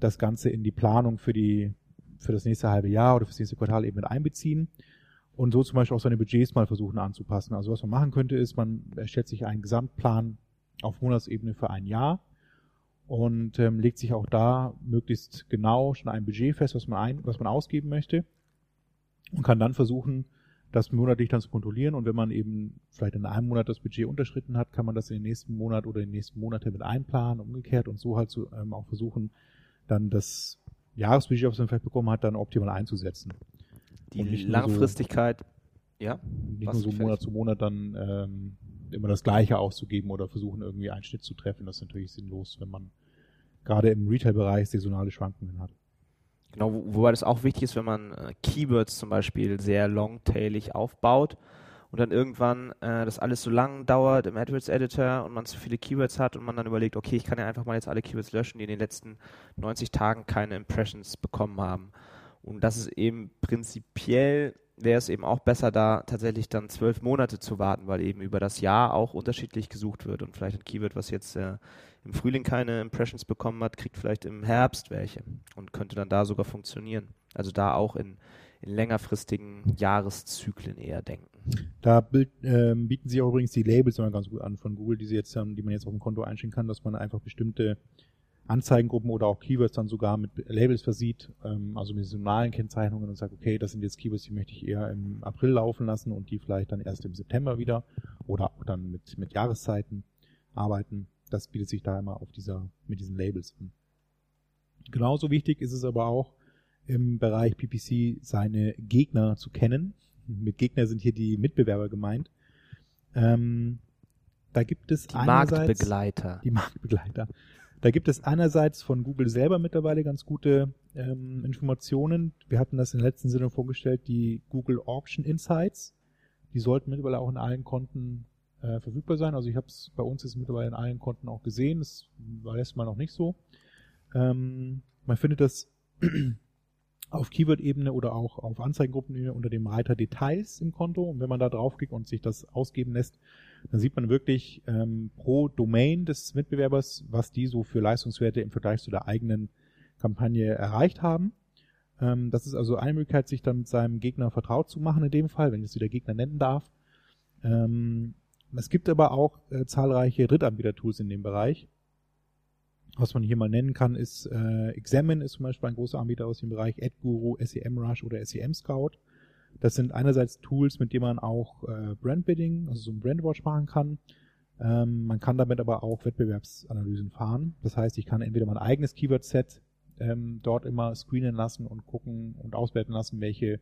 das Ganze in die Planung für die für das nächste halbe Jahr oder für das nächste Quartal eben mit einbeziehen und so zum Beispiel auch seine Budgets mal versuchen anzupassen. Also was man machen könnte, ist, man erstellt sich einen Gesamtplan auf Monatsebene für ein Jahr und ähm, legt sich auch da möglichst genau schon ein Budget fest, was man ein, was man ausgeben möchte und kann dann versuchen, das monatlich dann zu kontrollieren und wenn man eben vielleicht in einem Monat das Budget unterschritten hat, kann man das in den nächsten Monat oder in den nächsten Monate mit einplanen, umgekehrt und so halt so, ähm, auch versuchen, dann das Jahresbudget, was man vielleicht bekommen hat, dann optimal einzusetzen. Die Langfristigkeit, so, ja. Nicht nur so Monat zu Monat dann ähm, immer das Gleiche auszugeben oder versuchen irgendwie einen Schnitt zu treffen. Das ist natürlich sinnlos, wenn man gerade im Retail-Bereich saisonale Schwankungen hat. Genau, wo, wobei das auch wichtig ist, wenn man äh, Keywords zum Beispiel sehr longtailig aufbaut und dann irgendwann äh, das alles so lang dauert im AdWords-Editor und man zu viele Keywords hat und man dann überlegt, okay, ich kann ja einfach mal jetzt alle Keywords löschen, die in den letzten 90 Tagen keine Impressions bekommen haben. Und das ist eben prinzipiell wäre es eben auch besser, da tatsächlich dann zwölf Monate zu warten, weil eben über das Jahr auch unterschiedlich gesucht wird und vielleicht ein Keyword, was jetzt äh, im Frühling keine Impressions bekommen hat, kriegt vielleicht im Herbst welche und könnte dann da sogar funktionieren. Also da auch in, in längerfristigen Jahreszyklen eher denken. Da bild, äh, bieten sich auch übrigens die Labels immer ganz gut an von Google, die sie jetzt haben, die man jetzt auf dem Konto einstellen kann, dass man einfach bestimmte Anzeigengruppen oder auch Keywords dann sogar mit Labels versieht, ähm, also mit saisonalen Kennzeichnungen und sagt, okay, das sind jetzt Keywords, die möchte ich eher im April laufen lassen und die vielleicht dann erst im September wieder oder auch dann mit, mit Jahreszeiten arbeiten das bietet sich da immer auf dieser, mit diesen Labels an. Genauso wichtig ist es aber auch, im Bereich PPC seine Gegner zu kennen. Mit Gegner sind hier die Mitbewerber gemeint. Ähm, da gibt es die Marktbegleiter. Die Marktbegleiter. Da gibt es einerseits von Google selber mittlerweile ganz gute ähm, Informationen. Wir hatten das in der letzten Sinne vorgestellt, die Google Auction Insights. Die sollten mittlerweile auch in allen Konten äh, verfügbar sein. Also ich habe es bei uns jetzt mittlerweile in allen Konten auch gesehen. Das war letztes Mal noch nicht so. Ähm, man findet das <clears throat> auf Keyword-Ebene oder auch auf Anzeigengruppenebene unter dem Reiter Details im Konto. Und wenn man da draufklickt und sich das ausgeben lässt, dann sieht man wirklich ähm, pro Domain des Mitbewerbers, was die so für Leistungswerte im Vergleich zu der eigenen Kampagne erreicht haben. Ähm, das ist also eine Möglichkeit, sich dann mit seinem Gegner vertraut zu machen in dem Fall, wenn ich es wieder Gegner nennen darf. Ähm, es gibt aber auch äh, zahlreiche Drittanbieter-Tools in dem Bereich. Was man hier mal nennen kann, ist äh, Examine ist zum Beispiel ein großer Anbieter aus dem Bereich AdGuru, SEMrush oder SEM Scout. Das sind einerseits Tools, mit denen man auch äh, Brandbidding, also so ein Brandwatch machen kann. Ähm, man kann damit aber auch Wettbewerbsanalysen fahren. Das heißt, ich kann entweder mein eigenes Keyword-Set ähm, dort immer screenen lassen und gucken und auswerten lassen, welche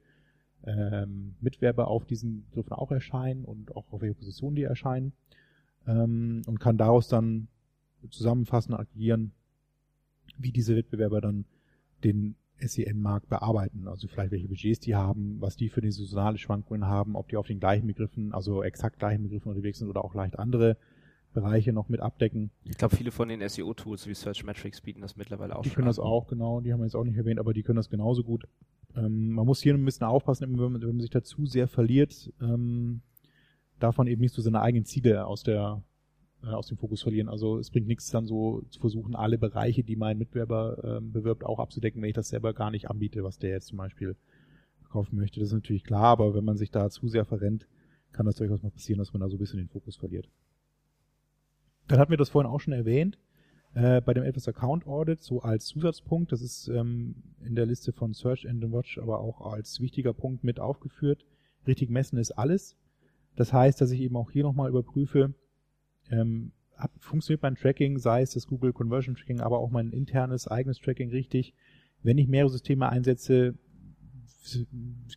ähm, Mitwerber auf diesen Begriffen auch erscheinen und auch auf welche Position die erscheinen ähm, und kann daraus dann zusammenfassen, agieren, wie diese Wettbewerber dann den SEM-Markt bearbeiten. Also vielleicht welche Budgets die haben, was die für die saisonale Schwankungen haben, ob die auf den gleichen Begriffen, also exakt gleichen Begriffen unterwegs sind oder auch leicht andere Bereiche noch mit abdecken. Ich glaube, viele von den SEO-Tools wie Search Metrics bieten das mittlerweile auch Die können das auch, genau, die haben wir jetzt auch nicht erwähnt, aber die können das genauso gut. Ähm, man muss hier ein bisschen aufpassen, wenn man, wenn man sich dazu sehr verliert, ähm, darf man eben nicht so seine eigenen Ziele aus der äh, aus dem Fokus verlieren. Also es bringt nichts dann so zu versuchen, alle Bereiche, die mein Mitwerber ähm, bewirbt, auch abzudecken, wenn ich das selber gar nicht anbiete, was der jetzt zum Beispiel verkaufen möchte. Das ist natürlich klar, aber wenn man sich da zu sehr verrennt, kann das durchaus mal passieren, dass man da so ein bisschen den Fokus verliert. Dann hatten wir das vorhin auch schon erwähnt, äh, bei dem etwas Account Audit, so als Zusatzpunkt, das ist ähm, in der Liste von Search Engine Watch aber auch als wichtiger Punkt mit aufgeführt. Richtig messen ist alles. Das heißt, dass ich eben auch hier nochmal überprüfe, ähm, hat, funktioniert mein Tracking, sei es das Google Conversion Tracking, aber auch mein internes eigenes Tracking richtig. Wenn ich mehrere Systeme einsetze,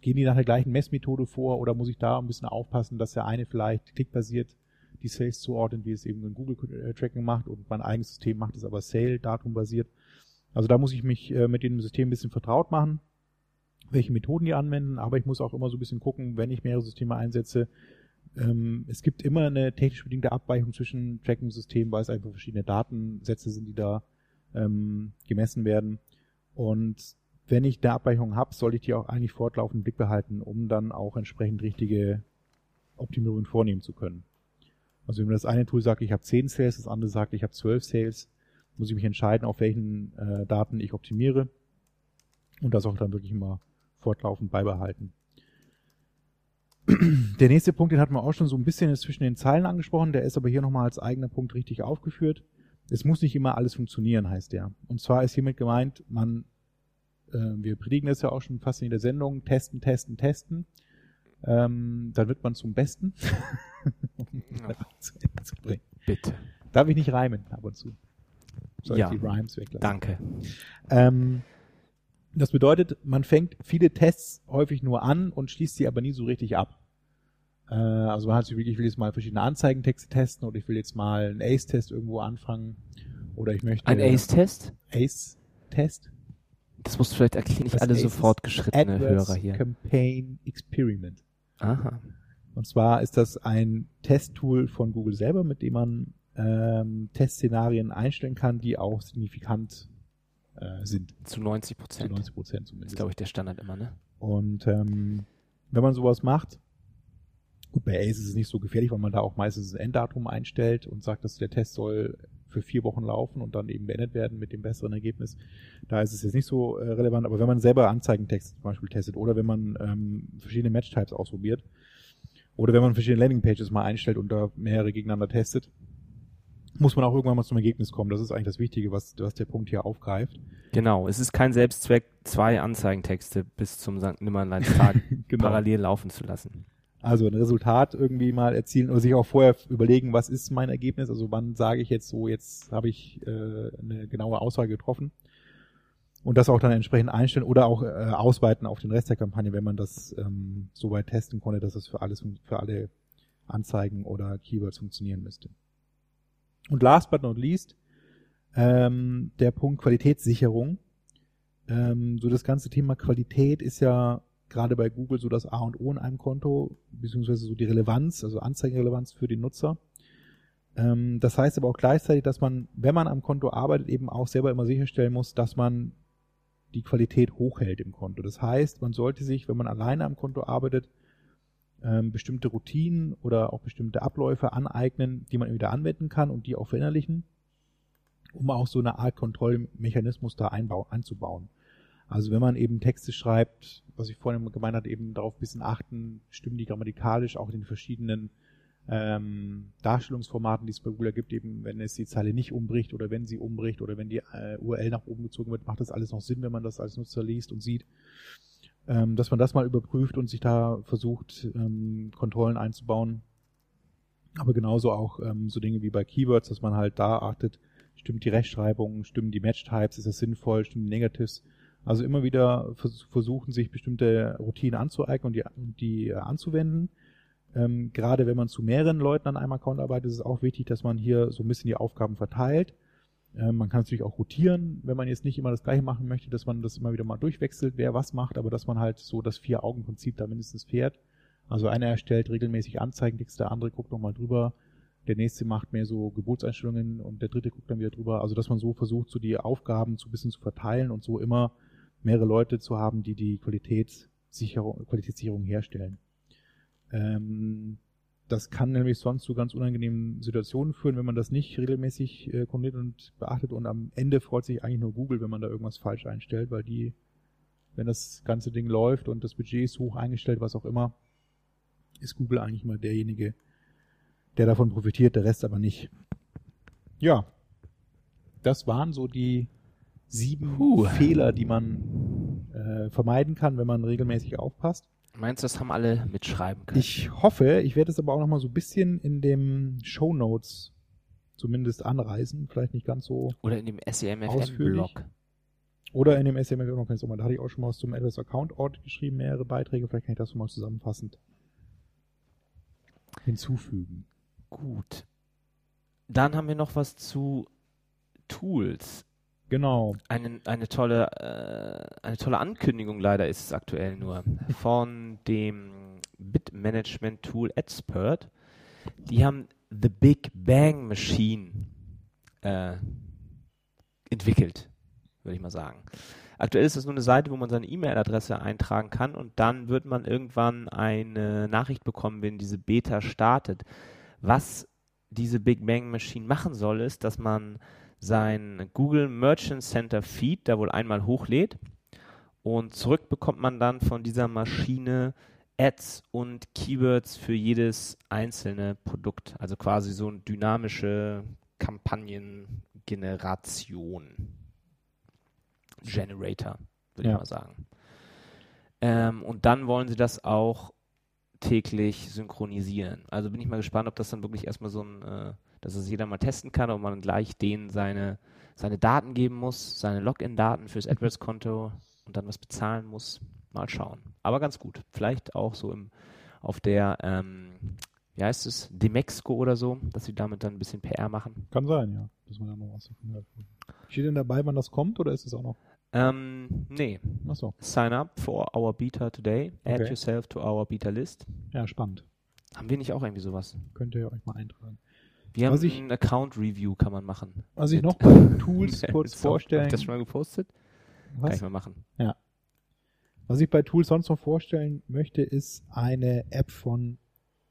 gehen die nach der gleichen Messmethode vor oder muss ich da ein bisschen aufpassen, dass der eine vielleicht klickbasiert die Sales zuordnet, wie es eben ein Google äh, Tracking macht und mein eigenes System macht es aber Sale Datum basiert. Also da muss ich mich äh, mit dem System ein bisschen vertraut machen, welche Methoden die anwenden, aber ich muss auch immer so ein bisschen gucken, wenn ich mehrere Systeme einsetze, ähm, es gibt immer eine technisch bedingte Abweichung zwischen Tracking-Systemen, weil es einfach verschiedene Datensätze sind, die da ähm, gemessen werden. Und wenn ich eine Abweichung habe, soll ich die auch eigentlich fortlaufend im Blick behalten, um dann auch entsprechend richtige Optimierungen vornehmen zu können. Also wenn das eine Tool sagt, ich habe 10 Sales, das andere sagt, ich habe 12 Sales, muss ich mich entscheiden, auf welchen äh, Daten ich optimiere und das auch dann wirklich immer fortlaufend beibehalten. Der nächste Punkt, den hatten wir auch schon so ein bisschen zwischen den Zeilen angesprochen, der ist aber hier nochmal als eigener Punkt richtig aufgeführt. Es muss nicht immer alles funktionieren, heißt der. Und zwar ist hiermit gemeint, man, äh, wir predigen das ja auch schon fast in der Sendung, testen, testen, testen. Ähm, dann wird man zum Besten. <laughs> um zu Ende zu bringen. Bitte. Darf ich nicht reimen ab und zu? Soll Ja. ich die Rhymes weglassen? Danke. Ähm, das bedeutet, man fängt viele Tests häufig nur an und schließt sie aber nie so richtig ab. Äh, also man hat sich wirklich, ich will jetzt mal verschiedene Anzeigentexte testen oder ich will jetzt mal einen Ace-Test irgendwo anfangen oder ich möchte Ein Ace-Test? Ace-Test Das musst du vielleicht erklären, nicht alle Ace so fortgeschrittene Hörer hier. Campaign Experiment. Aha. Und zwar ist das ein Testtool von Google selber, mit dem man ähm, Testszenarien einstellen kann, die auch signifikant äh, sind. Zu 90% Zu Prozent. 90 Prozent Das zumindest. ist, glaube ich, der Standard immer, ne? Und ähm, wenn man sowas macht, gut, bei Ace ist es nicht so gefährlich, weil man da auch meistens ein Enddatum einstellt und sagt, dass der Test soll für vier Wochen laufen und dann eben beendet werden mit dem besseren Ergebnis. Da ist es jetzt nicht so äh, relevant, aber wenn man selber Anzeigentexte zum Beispiel testet oder wenn man ähm, verschiedene Match-Types ausprobiert oder wenn man verschiedene Landing-Pages mal einstellt und da mehrere gegeneinander testet, muss man auch irgendwann mal zum Ergebnis kommen. Das ist eigentlich das Wichtige, was, was der Punkt hier aufgreift. Genau. Es ist kein Selbstzweck, zwei Anzeigentexte bis zum St. Nimmerleins-Tag <laughs> Genau. parallel laufen zu lassen. Also ein Resultat irgendwie mal erzielen oder sich auch vorher überlegen, was ist mein Ergebnis, also wann sage ich jetzt so, jetzt habe ich äh, eine genaue Aussage getroffen und das auch dann entsprechend einstellen oder auch äh, ausweiten auf den Rest der Kampagne, wenn man das ähm, so weit testen konnte, dass es für alles für alle Anzeigen oder Keywords funktionieren müsste. Und last but not least ähm, der Punkt Qualitätssicherung. Ähm, so das ganze Thema Qualität ist ja gerade bei Google so das A und O in einem Konto, beziehungsweise so die Relevanz, also Anzeigenrelevanz für den Nutzer. Ähm, das heißt aber auch gleichzeitig, dass man, wenn man am Konto arbeitet, eben auch selber immer sicherstellen muss, dass man die Qualität hochhält im Konto. Das heißt, man sollte sich, wenn man alleine am Konto arbeitet, ähm, bestimmte Routinen oder auch bestimmte Abläufe aneignen, die man wieder anwenden kann und die auch verinnerlichen, um auch so eine Art Kontrollmechanismus da einbau einzubauen. Also wenn man eben Texte schreibt, was ich vorhin gemeint hatte, eben darauf ein bisschen achten, stimmen die grammatikalisch auch in den verschiedenen ähm, Darstellungsformaten, die es bei Google gibt, eben wenn es die Zeile nicht umbricht oder wenn sie umbricht oder wenn die äh, URL nach oben gezogen wird, macht das alles noch Sinn, wenn man das als Nutzer liest und sieht. Ähm, dass man das mal überprüft und sich da versucht, ähm, Kontrollen einzubauen. Aber genauso auch ähm, so Dinge wie bei Keywords, dass man halt da achtet, stimmt die Rechtschreibung, stimmen die Match-Types, ist das sinnvoll, stimmen die Negatives. Also immer wieder vers versuchen, sich bestimmte Routinen anzueignen und die, die äh, anzuwenden. Ähm, gerade wenn man zu mehreren Leuten an einem Account arbeitet, ist es auch wichtig, dass man hier so ein bisschen die Aufgaben verteilt. Ähm, man kann natürlich auch rotieren, wenn man jetzt nicht immer das gleiche machen möchte, dass man das immer wieder mal durchwechselt, wer was macht, aber dass man halt so das Vier-Augen-Prinzip da mindestens fährt. Also einer erstellt regelmäßig Anzeigentext, der andere guckt nochmal drüber, der nächste macht mehr so Geburtseinstellungen und der dritte guckt dann wieder drüber. Also dass man so versucht, so die Aufgaben so ein bisschen zu verteilen und so immer mehrere Leute zu haben, die die Qualitätssicherung, Qualitätssicherung herstellen. Ähm, das kann nämlich sonst zu ganz unangenehmen Situationen führen, wenn man das nicht regelmäßig äh, und beachtet und am Ende freut sich eigentlich nur Google, wenn man da irgendwas falsch einstellt, weil die, wenn das ganze Ding läuft und das Budget ist hoch eingestellt, was auch immer, ist Google eigentlich immer derjenige, der davon profitiert, der Rest aber nicht. Ja, das waren so die sieben Puh. Fehler, die man äh, vermeiden kann, wenn man regelmäßig aufpasst. Meinst du, das haben alle mitschreiben können? Ich hoffe, ich werde es aber auch noch mal so ein bisschen in dem Show Notes zumindest anreißen, vielleicht nicht ganz so Oder in dem. SEMFM-Blog. oder in dem SMF noch ganz normal. Da hatte ich auch schon mal was zum AdWords Account Ort geschrieben, mehrere Beiträge, vielleicht kann ich das so mal zusammenfassend hinzufügen. Gut. Dann haben wir noch was zu Tools. Genau. Eine, eine, tolle, äh, eine tolle Ankündigung leider ist es aktuell nur von dem Bitmanagement-Tool Expert. Die haben The Big Bang Machine äh, entwickelt, würde ich mal sagen. Aktuell ist das nur eine Seite, wo man seine E-Mail-Adresse eintragen kann und dann wird man irgendwann eine Nachricht bekommen, wenn diese Beta startet. Was diese Big Bang Machine machen soll, ist, dass man sein Google Merchant Center Feed da wohl einmal hochlädt und zurück bekommt man dann von dieser Maschine Ads und Keywords für jedes einzelne Produkt. Also quasi so eine dynamische Kampagnengeneration. Generator, würde Ja. ich mal sagen. Ähm, und dann wollen sie das auch täglich synchronisieren. Also bin ich mal gespannt, ob das dann wirklich erstmal so ein, äh, dass es jeder mal testen kann, ob man gleich denen seine, seine Daten geben muss, seine Login-Daten fürs AdWords-Konto und dann was bezahlen muss. Mal schauen. Aber ganz gut. Vielleicht auch so im, auf der, ähm, wie heißt es, Demexco oder so, dass sie damit dann ein bisschen PR machen. Kann sein, ja. Dass man da noch was davon hört. Steht denn dabei, wann das kommt oder ist es auch noch? Ähm, nee. Achso, Sign up for our beta today. Add Okay. yourself to our beta list. ja, spannend. Haben wir nicht auch irgendwie sowas? Könnt ihr euch mal eintragen. Wir haben Was ich- ein Account Review, kann man machen. Was ich noch <laughs> bei Tools kurz So, Hab vorstellen. ich das schon mal gepostet? Kann was? ich mal machen. Was ich bei Tools sonst noch vorstellen möchte, ist eine App von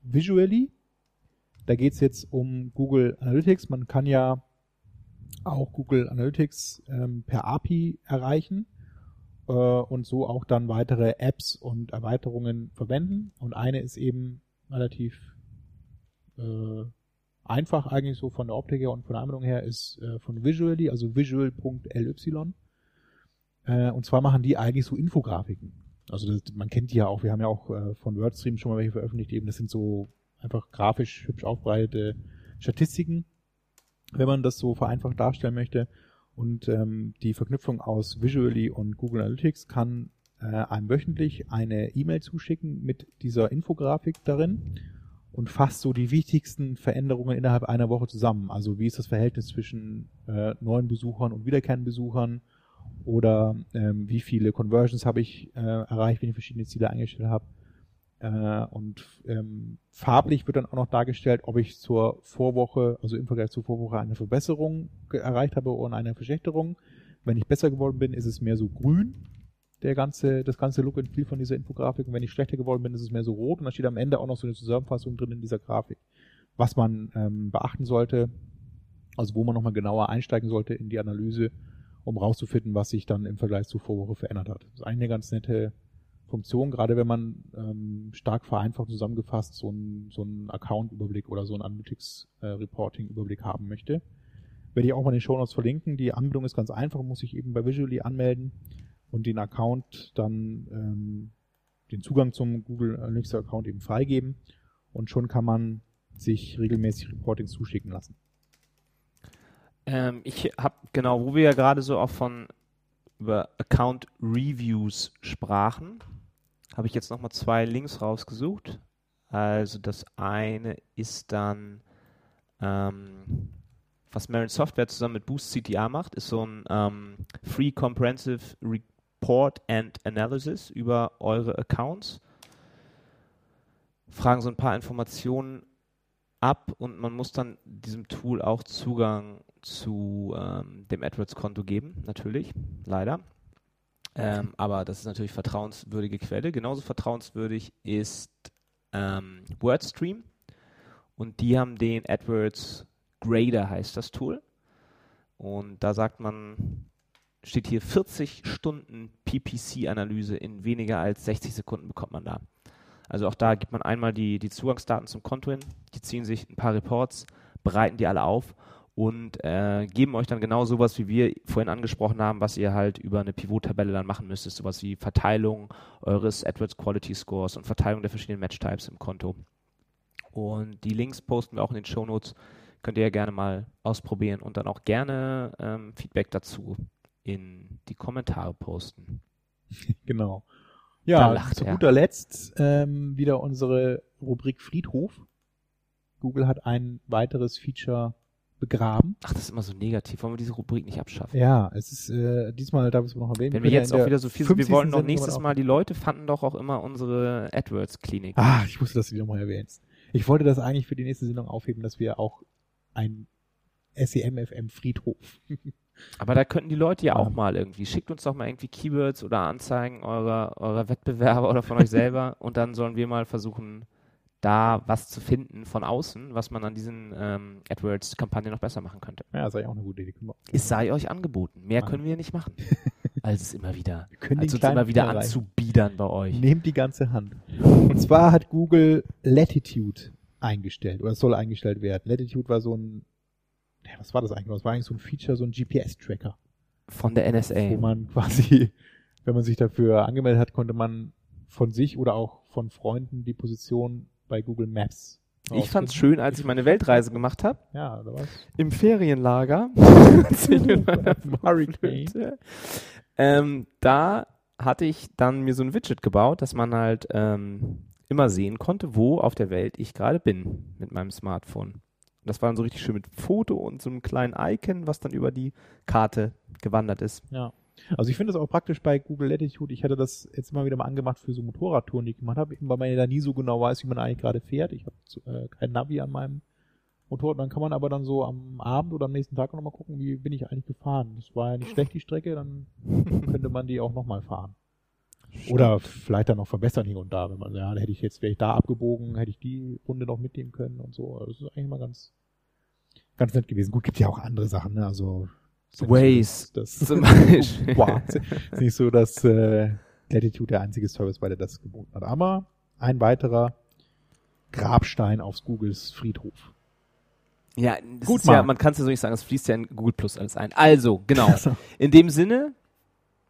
Visually. Da geht es jetzt um Google Analytics. Man kann ja auch Google Analytics ähm, per API erreichen äh, und so auch dann weitere Apps und Erweiterungen verwenden. Und eine ist eben relativ äh, einfach eigentlich so von der Optik her und von der Anwendung her ist äh, von Visually, also visual.ly. Äh, und zwar machen die eigentlich so Infografiken. Also das, man kennt die ja auch, wir haben ja auch äh, von WordStream schon mal welche veröffentlicht, eben das sind so einfach grafisch hübsch aufbereitete Statistiken, wenn man das so vereinfacht darstellen möchte. Und ähm, die Verknüpfung aus Visually und Google Analytics kann äh, einem wöchentlich eine E-Mail zuschicken mit dieser Infografik darin und fasst so die wichtigsten Veränderungen innerhalb einer Woche zusammen. Also wie ist das Verhältnis zwischen äh, neuen Besuchern und wiederkehrenden Besuchern oder ähm, wie viele Conversions habe ich äh, erreicht, wenn ich verschiedene Ziele eingestellt habe. Äh, und ähm, farblich wird dann auch noch dargestellt, ob ich zur Vorwoche, also im Vergleich zur Vorwoche, eine Verbesserung erreicht habe oder eine Verschlechterung. Wenn ich besser geworden bin, ist es mehr so grün, der ganze, das ganze Look and Feel von dieser Infografik. Und wenn ich schlechter geworden bin, ist es mehr so rot. Und da steht am Ende auch noch so eine Zusammenfassung drin in dieser Grafik, was man ähm, beachten sollte, also wo man nochmal genauer einsteigen sollte in die Analyse, um rauszufinden, was sich dann im Vergleich zur Vorwoche verändert hat. Das ist eine ganz nette Funktion, gerade wenn man ähm, stark vereinfacht zusammengefasst so einen so Account-Überblick oder so einen Analytics-Reporting-Überblick haben möchte. Werde ich auch mal in den Show Notes verlinken. Die Anmeldung ist ganz einfach, muss ich eben bei Visually anmelden und den Account dann ähm, den Zugang zum Google Analytics Account eben freigeben und schon kann man sich regelmäßig Reportings zuschicken lassen. Ähm, ich habe, genau, wo wir ja gerade so auch von über Account Reviews sprachen, habe ich jetzt nochmal zwei Links rausgesucht. Also das eine ist dann, ähm, was Marin Software zusammen mit Boost CTR macht, ist so ein ähm, Free Comprehensive Report and Analysis über eure Accounts. Fragen so ein paar Informationen ab und man muss dann diesem Tool auch Zugang zu ähm, dem AdWords-Konto geben, natürlich, leider. Ähm, aber das ist natürlich vertrauenswürdige Quelle. Genauso vertrauenswürdig ist ähm, WordStream und die haben den AdWords Grader heißt das Tool. Und da sagt man, steht hier 40 Stunden PPC-Analyse in weniger als 60 Sekunden bekommt man da. Also auch da gibt man einmal die, die Zugangsdaten zum Konto hin, die ziehen sich ein paar Reports, bereiten die alle auf und äh, geben euch dann genau sowas, wie wir vorhin angesprochen haben, was ihr halt über eine Pivot-Tabelle dann machen müsstet, sowas wie Verteilung eures AdWords Quality Scores und Verteilung der verschiedenen Match-Types im Konto. Und die Links posten wir auch in den Show Notes. Könnt ihr ja gerne mal ausprobieren und dann auch gerne ähm, Feedback dazu in die Kommentare posten. <laughs> Genau. Ja, lacht zu er. guter Letzt ähm, wieder unsere Rubrik Friedhof. Google hat ein weiteres Feature begraben. Ach, das ist immer so negativ. Wollen wir diese Rubrik nicht abschaffen? Ja, es ist äh, diesmal, darf ich es noch erwähnen. Wenn wir jetzt auch wieder so viel sind, wir 50. wollen doch Sendung nächstes Mal, die Leute fanden doch auch immer unsere AdWords-Klinik. Ah, ich wusste, dass du die nochmal erwähnst. Ich wollte das eigentlich für die nächste Sendung aufheben, dass wir auch ein SEM-FM Friedhof. Aber da könnten die Leute ja auch mal irgendwie, schickt uns doch mal irgendwie Keywords oder Anzeigen eurer, eurer Wettbewerber oder von euch <laughs> selber und dann sollen wir mal versuchen, da was zu finden von außen, was man an diesen ähm, AdWords-Kampagnen noch besser machen könnte. Ja, eigentlich auch eine gute Idee. Es sei euch angeboten. Mehr Ah. können wir nicht machen. <laughs> als es immer wieder, als uns immer wieder anzubiedern bei euch. Nehmt die ganze Hand. Und zwar hat Google Latitude eingestellt oder es soll eingestellt werden. Latitude war so ein, ja, was war das eigentlich? Das war eigentlich so ein Feature, so ein GPS-Tracker, Von der wo NSA. man quasi, <laughs> wenn man sich dafür angemeldet hat, konnte man von sich oder auch von Freunden die Position bei Google Maps. Ich fand's schön, als ich meine Weltreise gemacht habe. Ja, da war's. im Ferienlager. <laughs> Hurricane. ähm, da hatte ich dann mir so ein Widget gebaut, dass man halt ähm, immer sehen konnte, wo auf der Welt ich gerade bin mit meinem Smartphone. Und das war dann so richtig schön mit Foto und so einem kleinen Icon, was dann über die Karte gewandert ist. Ja. Also ich finde das auch praktisch bei Google Latitude. Ich hatte das jetzt immer wieder mal angemacht für so Motorradtouren, die ich gemacht habe, eben weil man ja da nie so genau weiß, wie man eigentlich gerade fährt. Ich habe äh, kein Navi an meinem Motorrad. Dann kann man aber dann so am Abend oder am nächsten Tag nochmal gucken, wie bin ich eigentlich gefahren. Das war ja nicht <laughs> schlecht, die Strecke, dann könnte man die auch nochmal fahren. Oder vielleicht dann noch verbessern hier und da, wenn man, ja, da hätte ich jetzt, wäre ich da abgebogen, hätte ich die Runde noch mitnehmen können und so. Also Das ist eigentlich mal ganz, ganz nett gewesen. Gut, gibt ja auch andere Sachen, ne? Also Waze so, dass, zum <laughs> Beispiel. wow. ist nicht so, dass äh, Latitude der einzige Service war, der das geboten hat. Aber ein weiterer Grabstein aufs Googles Friedhof. Ja, das Gut, ja, man kann es ja so nicht sagen, es fließt ja in Google Plus alles ein. Also, genau. <laughs> Also, In dem Sinne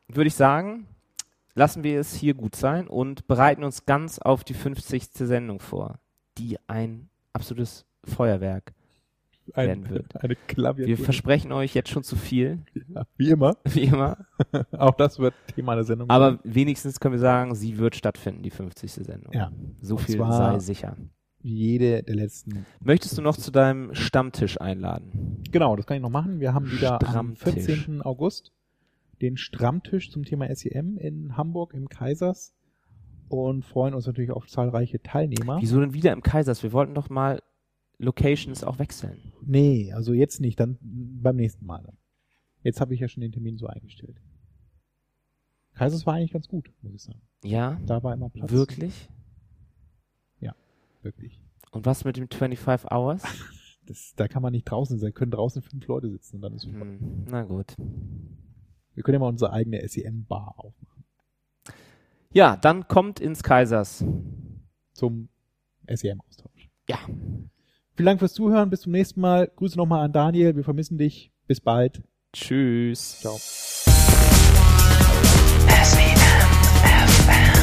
würde ich sagen, lassen wir es hier gut sein und bereiten uns ganz auf die 50. Sendung vor, die ein absolutes Feuerwerk werden ein, wird. eine Klaviatur. Wir versprechen euch jetzt schon zu viel, ja, wie immer. <laughs> wie immer, <laughs> Auch das wird Thema der Sendung. aber wenigstens können wir sagen, sie wird stattfinden, die 50. Sendung. Ja. So Und viel sei sicher. jede der letzten. Möchtest du noch zu deinem Stammtisch einladen? Genau, das kann ich noch machen. Wir haben wieder am Stammtisch. 14. August den Stammtisch zum Thema SEM in Hamburg im Kaisers und freuen uns natürlich auf zahlreiche Teilnehmer. Wieso denn wieder im Kaisers? Wir wollten doch mal Locations auch wechseln. Nee, also jetzt nicht, dann beim nächsten Mal. Jetzt habe ich ja schon den Termin so eingestellt. Kaisers war eigentlich ganz gut, muss ich sagen. Ja? Da war immer Platz. Wirklich? Wirklich. Und was mit dem 25 Hours? <laughs> Das, da kann man nicht draußen sein, können draußen fünf Leute sitzen und dann ist super. Hm, na gut. Wir können ja mal unsere eigene SEM-Bar aufmachen. Ja, dann kommt ins Kaisers. Zum SEM-Austausch. Ja. Vielen Dank fürs Zuhören. Bis zum nächsten Mal. Grüße nochmal an Daniel. Wir vermissen dich. Bis bald. Tschüss. Ciao. SEM FM.